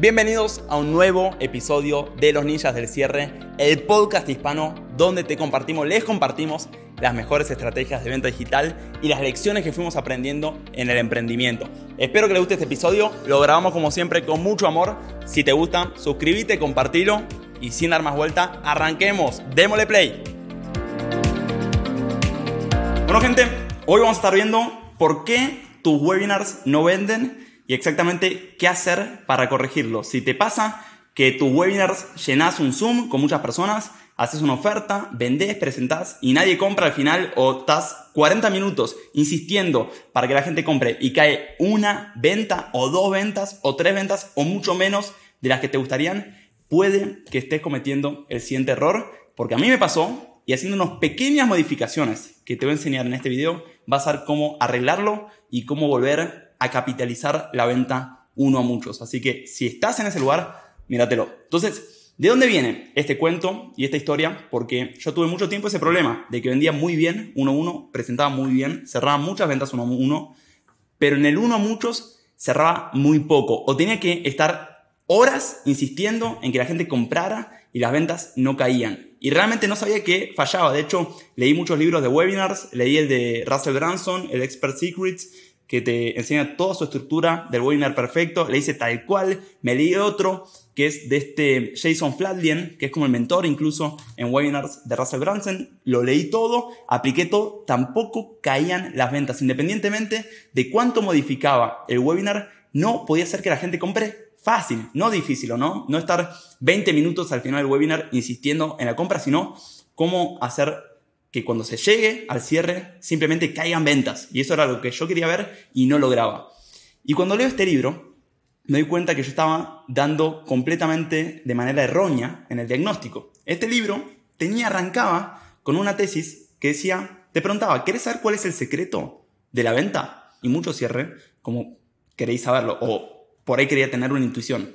Bienvenidos a un nuevo episodio de Los Ninjas del Cierre, el podcast hispano donde te compartimos, les compartimos las mejores estrategias de venta digital y las lecciones que fuimos aprendiendo en el emprendimiento. Espero que les guste este episodio, lo grabamos como siempre con mucho amor. Si te gusta, suscríbete, compartilo y sin dar más vuelta, arranquemos, démosle play. Bueno gente, hoy vamos a estar viendo por qué tus webinars no venden y exactamente qué hacer para corregirlo. Si te pasa que tus webinars llenas un Zoom con muchas personas, haces una oferta, vendés, presentás y nadie compra al final o estás 40 minutos insistiendo para que la gente compre y cae una venta o dos ventas o tres ventas o mucho menos de las que te gustarían, puede que estés cometiendo el siguiente error, porque a mí me pasó y haciendo unas pequeñas modificaciones que te voy a enseñar en este video, vas a ver cómo arreglarlo y cómo volver a capitalizar la venta uno a muchos. Así que si estás en ese lugar, míratelo. Entonces, ¿de dónde viene este cuento y esta historia? Porque yo tuve mucho tiempo ese problema de que vendía muy bien uno a uno, presentaba muy bien, cerraba muchas ventas uno a uno, pero en el uno a muchos cerraba muy poco o tenía que estar horas insistiendo en que la gente comprara y las ventas no caían. Y realmente no sabía que fallaba. De hecho, leí muchos libros de webinars, leí el de Russell Branson, el Expert Secrets, que te enseña toda su estructura del webinar perfecto. Le hice tal cual. Me leí otro que es de este Jason Flatlien, que es como el mentor incluso en webinars de Russell Branson. Lo leí todo, apliqué todo, tampoco caían las ventas. Independientemente de cuánto modificaba el webinar, no podía ser que la gente compre fácil, no difícil, ¿o no? No estar 20 minutos al final del webinar insistiendo en la compra, sino cómo hacer que cuando se llegue al cierre simplemente caigan ventas. Y eso era lo que yo quería ver y no lograba. Y cuando leo este libro, me doy cuenta que yo estaba dando completamente de manera errónea en el diagnóstico. Este libro tenía, arrancaba con una tesis que decía, te preguntaba, ¿querés saber cuál es el secreto de la venta? Y mucho cierre, como queréis saberlo, o por ahí quería tener una intuición.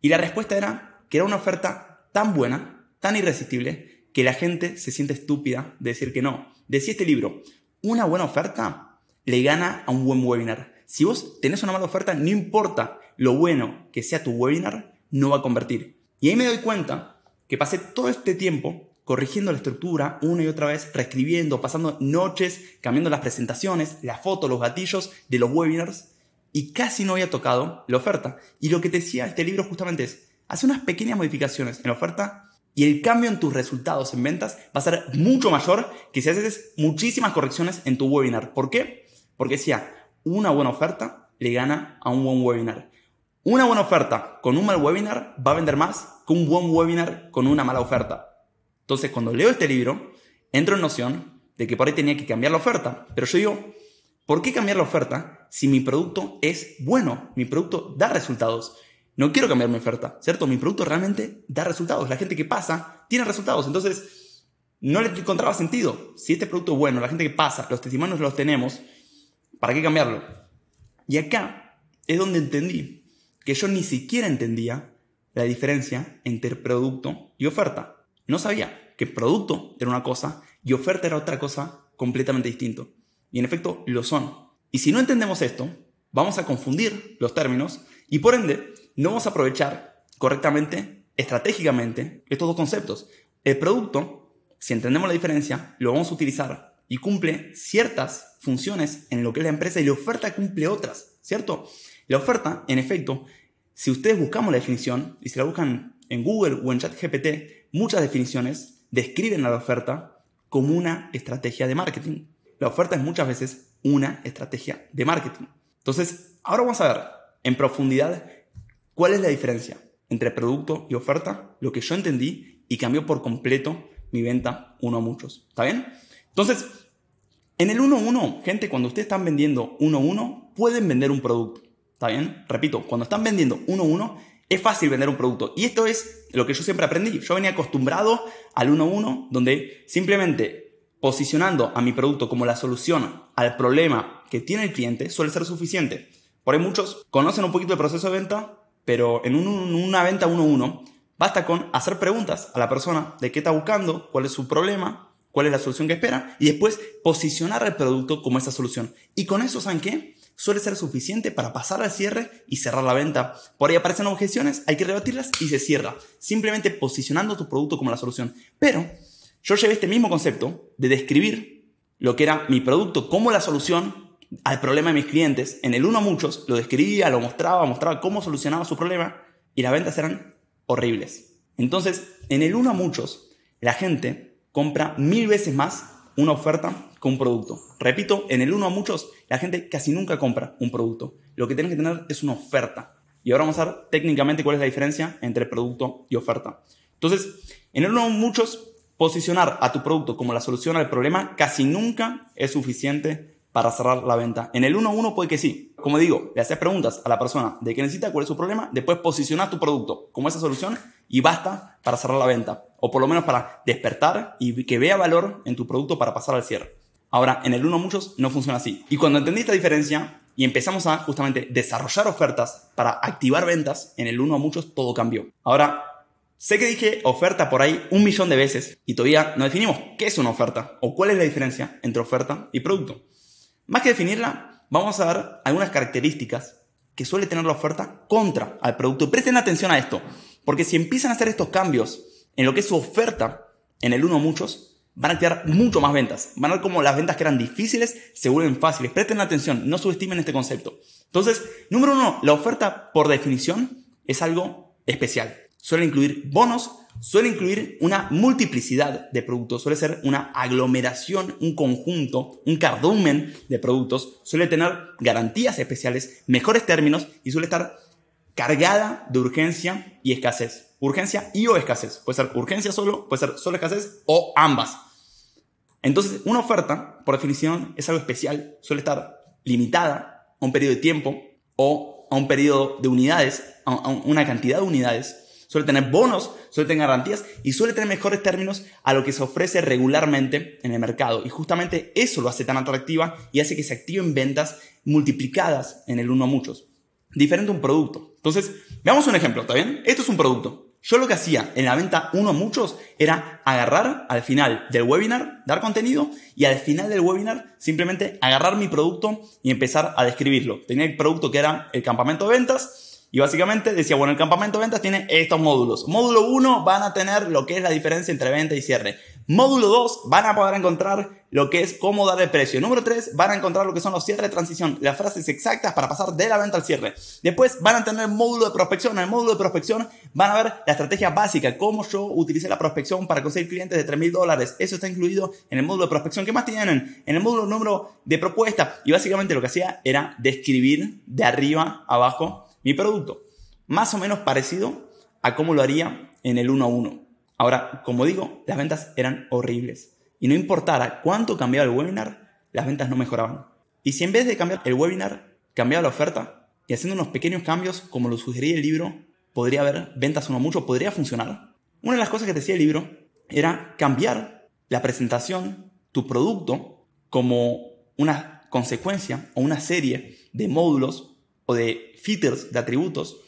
Y la respuesta era que era una oferta tan buena, tan irresistible, que la gente se siente estúpida de decir que no. Decía este libro, una buena oferta le gana a un buen webinar. Si vos tenés una mala oferta, no importa lo bueno que sea tu webinar, no va a convertir. Y ahí me doy cuenta que pasé todo este tiempo corrigiendo la estructura una y otra vez, reescribiendo, pasando noches, cambiando las presentaciones, las fotos, los gatillos de los webinars y casi no había tocado la oferta. Y lo que te decía este libro justamente es, hace unas pequeñas modificaciones en la oferta y el cambio en tus resultados en ventas va a ser mucho mayor que si haces muchísimas correcciones en tu webinar. ¿Por qué? Porque decía, una buena oferta le gana a un buen webinar. Una buena oferta con un mal webinar va a vender más que un buen webinar con una mala oferta. Entonces, cuando leo este libro, entro en noción de que por ahí tenía que cambiar la oferta. Pero yo digo, ¿por qué cambiar la oferta si mi producto es bueno? Mi producto da resultados. No quiero cambiar mi oferta, ¿cierto? Mi producto realmente da resultados. La gente que pasa tiene resultados. Entonces, no le encontraba sentido. Si este producto es bueno, la gente que pasa, los testimonios los tenemos, ¿para qué cambiarlo? Y acá es donde entendí que yo ni siquiera entendía la diferencia entre producto y oferta. No sabía que producto era una cosa y oferta era otra cosa completamente distinto. Y en efecto lo son. Y si no entendemos esto, vamos a confundir los términos y por ende no vamos a aprovechar correctamente, estratégicamente, estos dos conceptos. El producto, si entendemos la diferencia, lo vamos a utilizar y cumple ciertas funciones en lo que es la empresa y la oferta cumple otras, ¿cierto? La oferta, en efecto, si ustedes buscamos la definición y se la buscan en Google o en ChatGPT, muchas definiciones describen la oferta como una estrategia de marketing. La oferta es muchas veces una estrategia de marketing. Entonces, ahora vamos a ver en profundidad cuál es la diferencia entre producto y oferta, lo que yo entendí y cambió por completo mi venta uno a muchos. ¿Está bien? Entonces, en el 1-1, gente, cuando ustedes están vendiendo 1-1, pueden vender un producto. ¿Está bien? Repito, cuando están vendiendo 1-1, es fácil vender un producto. Y esto es lo que yo siempre aprendí. Yo venía acostumbrado al 1-1, donde simplemente posicionando a mi producto como la solución al problema que tiene el cliente suele ser suficiente. Por ahí muchos conocen un poquito el proceso de venta, pero en una venta 1-1 basta con hacer preguntas a la persona de qué está buscando, cuál es su problema, cuál es la solución que espera y después posicionar el producto como esa solución. Y con eso, ¿saben qué? suele ser suficiente para pasar al cierre y cerrar la venta. Por ahí aparecen objeciones, hay que rebatirlas y se cierra, simplemente posicionando tu producto como la solución. Pero yo llevé este mismo concepto de describir lo que era mi producto como la solución al problema de mis clientes. En el uno a muchos lo describía, lo mostraba, mostraba cómo solucionaba su problema y las ventas eran horribles. Entonces, en el uno a muchos, la gente compra mil veces más una oferta que un producto. Repito, en el uno a muchos, la gente casi nunca compra un producto. Lo que tienes que tener es una oferta. Y ahora vamos a ver técnicamente cuál es la diferencia entre producto y oferta. Entonces, en el uno a muchos, posicionar a tu producto como la solución al problema casi nunca es suficiente para cerrar la venta. En el 1 a 1 puede que sí. Como digo, le haces preguntas a la persona de qué necesita, cuál es su problema, después posicionas tu producto como esa solución y basta para cerrar la venta. O por lo menos para despertar y que vea valor en tu producto para pasar al cierre. Ahora, en el 1 a muchos no funciona así. Y cuando entendí esta diferencia y empezamos a justamente desarrollar ofertas para activar ventas, en el 1 a muchos todo cambió. Ahora, sé que dije oferta por ahí un millón de veces y todavía no definimos qué es una oferta o cuál es la diferencia entre oferta y producto. Más que definirla, vamos a ver algunas características que suele tener la oferta contra al producto. Presten atención a esto, porque si empiezan a hacer estos cambios en lo que es su oferta, en el uno muchos, van a crear mucho más ventas. Van a ver cómo las ventas que eran difíciles se vuelven fáciles. Presten atención, no subestimen este concepto. Entonces, número uno, la oferta por definición es algo especial. Suele incluir bonos, suele incluir una multiplicidad de productos, suele ser una aglomeración, un conjunto, un cardumen de productos, suele tener garantías especiales, mejores términos y suele estar cargada de urgencia y escasez. Urgencia y o escasez. Puede ser urgencia solo, puede ser solo escasez o ambas. Entonces, una oferta, por definición, es algo especial, suele estar limitada a un periodo de tiempo o a un periodo de unidades, a una cantidad de unidades suele tener bonos, suele tener garantías y suele tener mejores términos a lo que se ofrece regularmente en el mercado. Y justamente eso lo hace tan atractiva y hace que se activen ventas multiplicadas en el uno a muchos. Diferente a un producto. Entonces, veamos un ejemplo, ¿está bien? Esto es un producto. Yo lo que hacía en la venta uno a muchos era agarrar al final del webinar, dar contenido y al final del webinar simplemente agarrar mi producto y empezar a describirlo. Tenía el producto que era el campamento de ventas y básicamente decía, bueno, el campamento de ventas tiene estos módulos. Módulo 1 van a tener lo que es la diferencia entre venta y cierre. Módulo 2 van a poder encontrar lo que es cómo dar el precio. Número 3 van a encontrar lo que son los cierres de transición, las frases exactas para pasar de la venta al cierre. Después van a tener módulo de prospección. En el módulo de prospección van a ver la estrategia básica, cómo yo utilicé la prospección para conseguir clientes de 3 mil dólares. Eso está incluido en el módulo de prospección. ¿Qué más tienen? En el módulo número de propuesta. Y básicamente lo que hacía era describir de arriba abajo mi producto. Más o menos parecido a cómo lo haría en el 1 a 1. Ahora, como digo, las ventas eran horribles. Y no importara cuánto cambiaba el webinar, las ventas no mejoraban. Y si en vez de cambiar el webinar, cambiaba la oferta, y haciendo unos pequeños cambios, como lo sugería el libro, podría haber ventas uno mucho, podría funcionar. Una de las cosas que decía el libro era cambiar la presentación, tu producto, como una consecuencia o una serie de módulos de features, de atributos,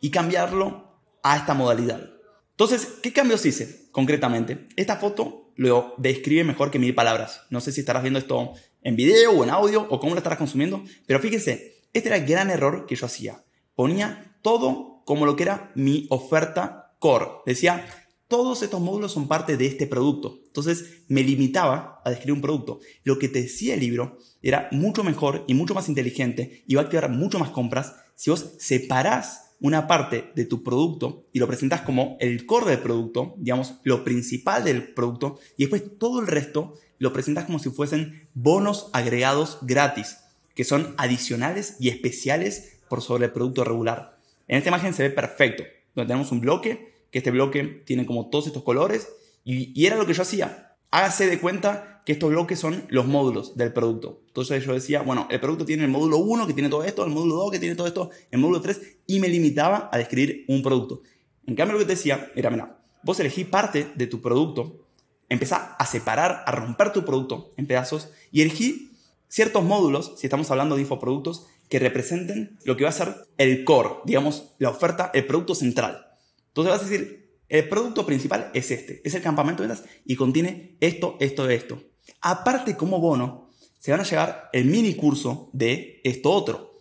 y cambiarlo a esta modalidad. Entonces, ¿qué cambios hice concretamente? Esta foto lo describe mejor que mil palabras. No sé si estarás viendo esto en video o en audio o cómo lo estarás consumiendo, pero fíjense, este era el gran error que yo hacía. Ponía todo como lo que era mi oferta core. Decía, todos estos módulos son parte de este producto. Entonces me limitaba a describir un producto. Lo que te decía el libro era mucho mejor y mucho más inteligente y va a activar mucho más compras si vos separás una parte de tu producto y lo presentas como el core del producto, digamos, lo principal del producto, y después todo el resto lo presentas como si fuesen bonos agregados gratis, que son adicionales y especiales por sobre el producto regular. En esta imagen se ve perfecto, donde tenemos un bloque que este bloque tiene como todos estos colores y, era lo que yo hacía. Hágase de cuenta que estos bloques son los módulos del producto. Entonces yo decía, bueno, el producto tiene el módulo 1 que tiene todo esto, el módulo 2 que tiene todo esto, el módulo 3 y me limitaba a describir un producto. En cambio lo que te decía era, mira, vos elegí parte de tu producto, empezá a separar, a romper tu producto en pedazos y elegí ciertos módulos, si estamos hablando de infoproductos, que representen lo que va a ser el core, digamos, la oferta, el producto central. Entonces vas a decir, el producto principal es este, es el campamento de ventas y contiene esto, esto, esto. Aparte, como bono, se van a llevar el mini curso de esto otro.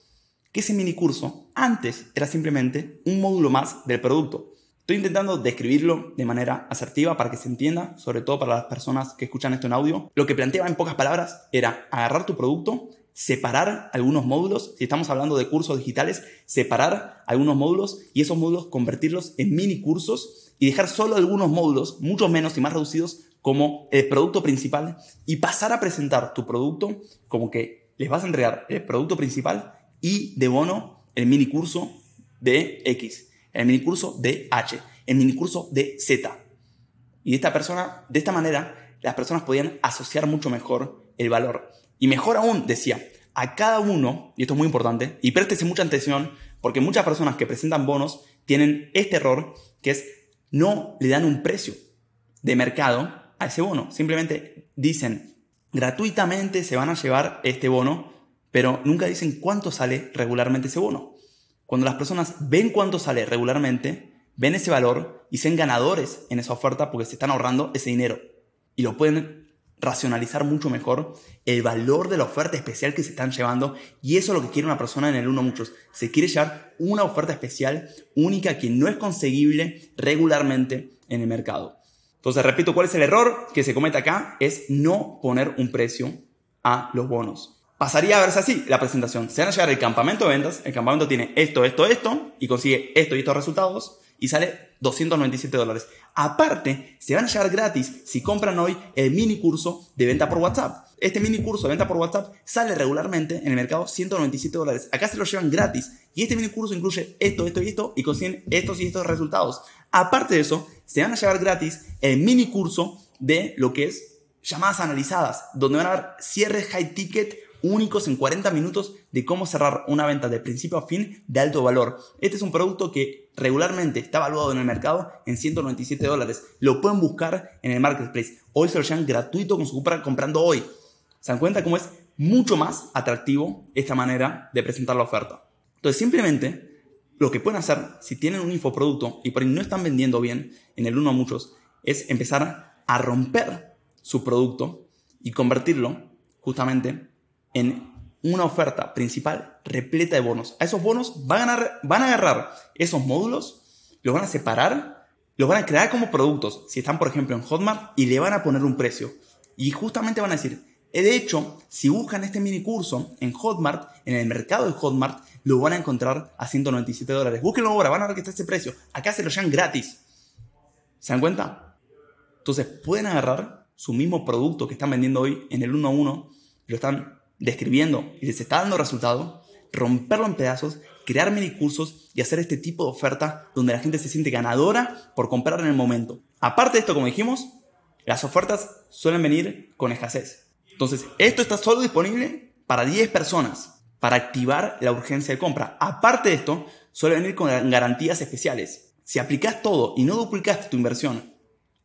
Que ese mini curso antes era simplemente un módulo más del producto. Estoy intentando describirlo de manera asertiva para que se entienda, sobre todo para las personas que escuchan esto en audio. Lo que planteaba en pocas palabras era agarrar tu producto, separar algunos módulos, si estamos hablando de cursos digitales, separar algunos módulos y esos módulos convertirlos en mini cursos y dejar solo algunos módulos, mucho menos y más reducidos, como el producto principal y pasar a presentar tu producto como que les vas a entregar el producto principal y de bono el mini curso de X el minicurso de H, el minicurso de Z. Y de esta persona, de esta manera, las personas podían asociar mucho mejor el valor. Y mejor aún, decía, a cada uno, y esto es muy importante, y préstese mucha atención, porque muchas personas que presentan bonos tienen este error, que es no le dan un precio de mercado a ese bono. Simplemente dicen, gratuitamente se van a llevar este bono, pero nunca dicen cuánto sale regularmente ese bono. Cuando las personas ven cuánto sale regularmente, ven ese valor y sean ganadores en esa oferta porque se están ahorrando ese dinero. Y lo pueden racionalizar mucho mejor el valor de la oferta especial que se están llevando. Y eso es lo que quiere una persona en el uno muchos. Se quiere llevar una oferta especial única que no es conseguible regularmente en el mercado. Entonces, repito, ¿cuál es el error que se comete acá? Es no poner un precio a los bonos pasaría a verse así la presentación. Se van a llegar el campamento de ventas, el campamento tiene esto, esto, esto, y consigue esto y estos resultados, y sale 297 dólares. Aparte, se van a llegar gratis si compran hoy el mini curso de venta por WhatsApp. Este mini curso de venta por WhatsApp sale regularmente en el mercado 197 dólares. Acá se lo llevan gratis. Y este mini curso incluye esto, esto y esto y consiguen estos y estos resultados. Aparte de eso, se van a llevar gratis el mini curso de lo que es llamadas analizadas, donde van a haber cierres high ticket únicos en 40 minutos de cómo cerrar una venta de principio a fin de alto valor. Este es un producto que regularmente está evaluado en el mercado en 197 dólares. Lo pueden buscar en el marketplace. Hoy se lo llevan gratuito con su compra comprando hoy. ¿Se dan cuenta cómo es mucho más atractivo esta manera de presentar la oferta? Entonces simplemente lo que pueden hacer si tienen un infoproducto y por ahí no están vendiendo bien en el uno a muchos es empezar a romper su producto y convertirlo justamente en una oferta principal repleta de bonos. A esos bonos van a, van a agarrar esos módulos, los van a separar, los van a crear como productos, si están por ejemplo en Hotmart, y le van a poner un precio. Y justamente van a decir, eh, de hecho, si buscan este mini curso en Hotmart, en el mercado de Hotmart, lo van a encontrar a 197 dólares. Búsquenlo ahora, van a ver que está ese precio. Acá se lo llevan gratis. ¿Se dan cuenta? Entonces pueden agarrar su mismo producto que están vendiendo hoy en el 1 a 1, lo están describiendo y les está dando resultado, romperlo en pedazos, crear mini cursos y hacer este tipo de oferta donde la gente se siente ganadora por comprar en el momento. Aparte de esto, como dijimos, las ofertas suelen venir con escasez. Entonces, esto está solo disponible para 10 personas para activar la urgencia de compra. Aparte de esto, suele venir con garantías especiales. Si aplicas todo y no duplicaste tu inversión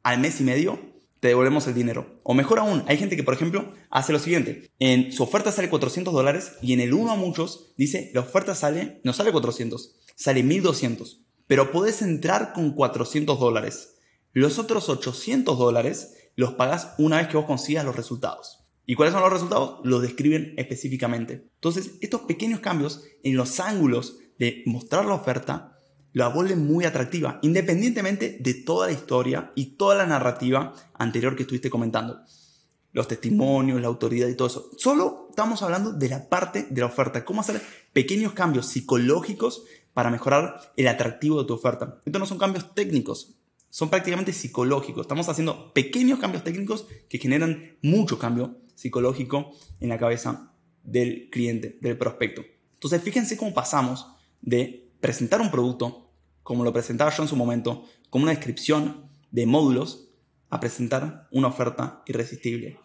al mes y medio, te devolvemos el dinero. O mejor aún, hay gente que, por ejemplo, hace lo siguiente. En su oferta sale 400 dólares y en el uno a muchos dice, la oferta sale, no sale 400, sale 1200. Pero puedes entrar con 400 dólares. Los otros 800 dólares los pagas una vez que vos consigas los resultados. ¿Y cuáles son los resultados? Los describen específicamente. Entonces, estos pequeños cambios en los ángulos de mostrar la oferta la vuelve muy atractiva, independientemente de toda la historia y toda la narrativa anterior que estuviste comentando. Los testimonios, la autoridad y todo eso. Solo estamos hablando de la parte de la oferta, cómo hacer pequeños cambios psicológicos para mejorar el atractivo de tu oferta. Estos no son cambios técnicos, son prácticamente psicológicos. Estamos haciendo pequeños cambios técnicos que generan mucho cambio psicológico en la cabeza del cliente, del prospecto. Entonces, fíjense cómo pasamos de presentar un producto, como lo presentaba yo en su momento, como una descripción de módulos, a presentar una oferta irresistible.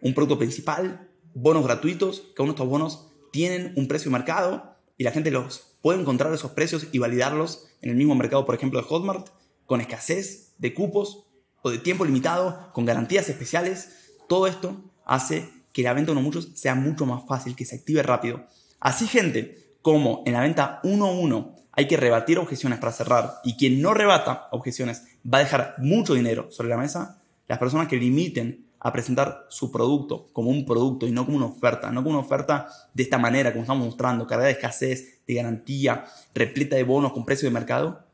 Un producto principal, bonos gratuitos, que uno de estos bonos tienen un precio de mercado y la gente los puede encontrar esos precios y validarlos en el mismo mercado, por ejemplo, de Hotmart, con escasez de cupos o de tiempo limitado, con garantías especiales. Todo esto hace que la venta uno muchos sea mucho más fácil, que se active rápido. Así, gente, como en la venta 1-1 hay que rebatir objeciones para cerrar. Y quien no rebata objeciones va a dejar mucho dinero sobre la mesa. Las personas que limiten a presentar su producto como un producto y no como una oferta, no como una oferta de esta manera, como estamos mostrando, cargada de escasez, de garantía, repleta de bonos con precio de mercado,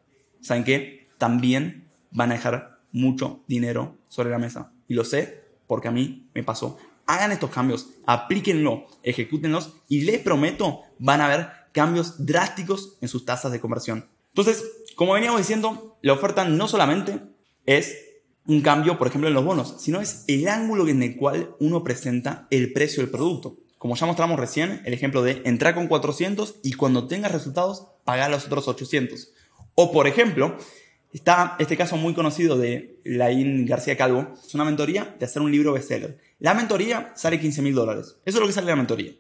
¿saben qué? También van a dejar mucho dinero sobre la mesa. Y lo sé porque a mí me pasó. Hagan estos cambios, aplíquenlo, ejecútenlos y les prometo van a ver cambios drásticos en sus tasas de conversión. Entonces, como veníamos diciendo, la oferta no solamente es un cambio, por ejemplo, en los bonos, sino es el ángulo en el cual uno presenta el precio del producto. Como ya mostramos recién, el ejemplo de entrar con 400 y cuando tengas resultados, pagar los otros 800. O, por ejemplo, está este caso muy conocido de Laín García Calvo. Es una mentoría de hacer un libro bestseller. La mentoría sale 15 mil dólares. Eso es lo que sale la mentoría.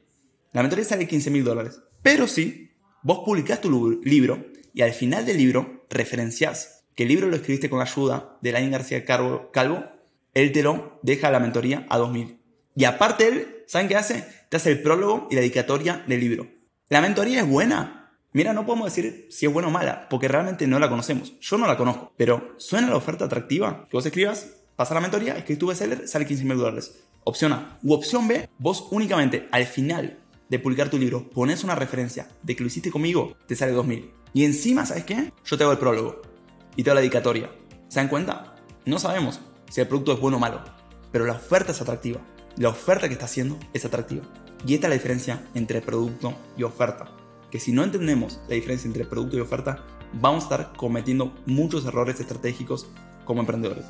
La mentoría sale 15 mil dólares. Pero si vos publicás tu libro y al final del libro referenciás que el libro lo escribiste con ayuda de Lain García Calvo, él te lo deja la mentoría a 2000. Y aparte él, ¿saben qué hace? Te hace el prólogo y la dedicatoria del libro. ¿La mentoría es buena? Mira, no podemos decir si es buena o mala, porque realmente no la conocemos. Yo no la conozco, pero ¿suena la oferta atractiva? Que vos escribas, pasa la mentoría, escribes tu bestseller, sale 15 mil dólares. Opción A. U opción B, vos únicamente al final de publicar tu libro pones una referencia de que lo hiciste conmigo, te sale 2000. Y encima, ¿sabes qué? Yo te hago el prólogo y toda la dedicatoria. ¿Se dan cuenta? No sabemos si el producto es bueno o malo, pero la oferta es atractiva. La oferta que está haciendo es atractiva. Y esta es la diferencia entre producto y oferta. Que si no entendemos la diferencia entre producto y oferta, vamos a estar cometiendo muchos errores estratégicos como emprendedores.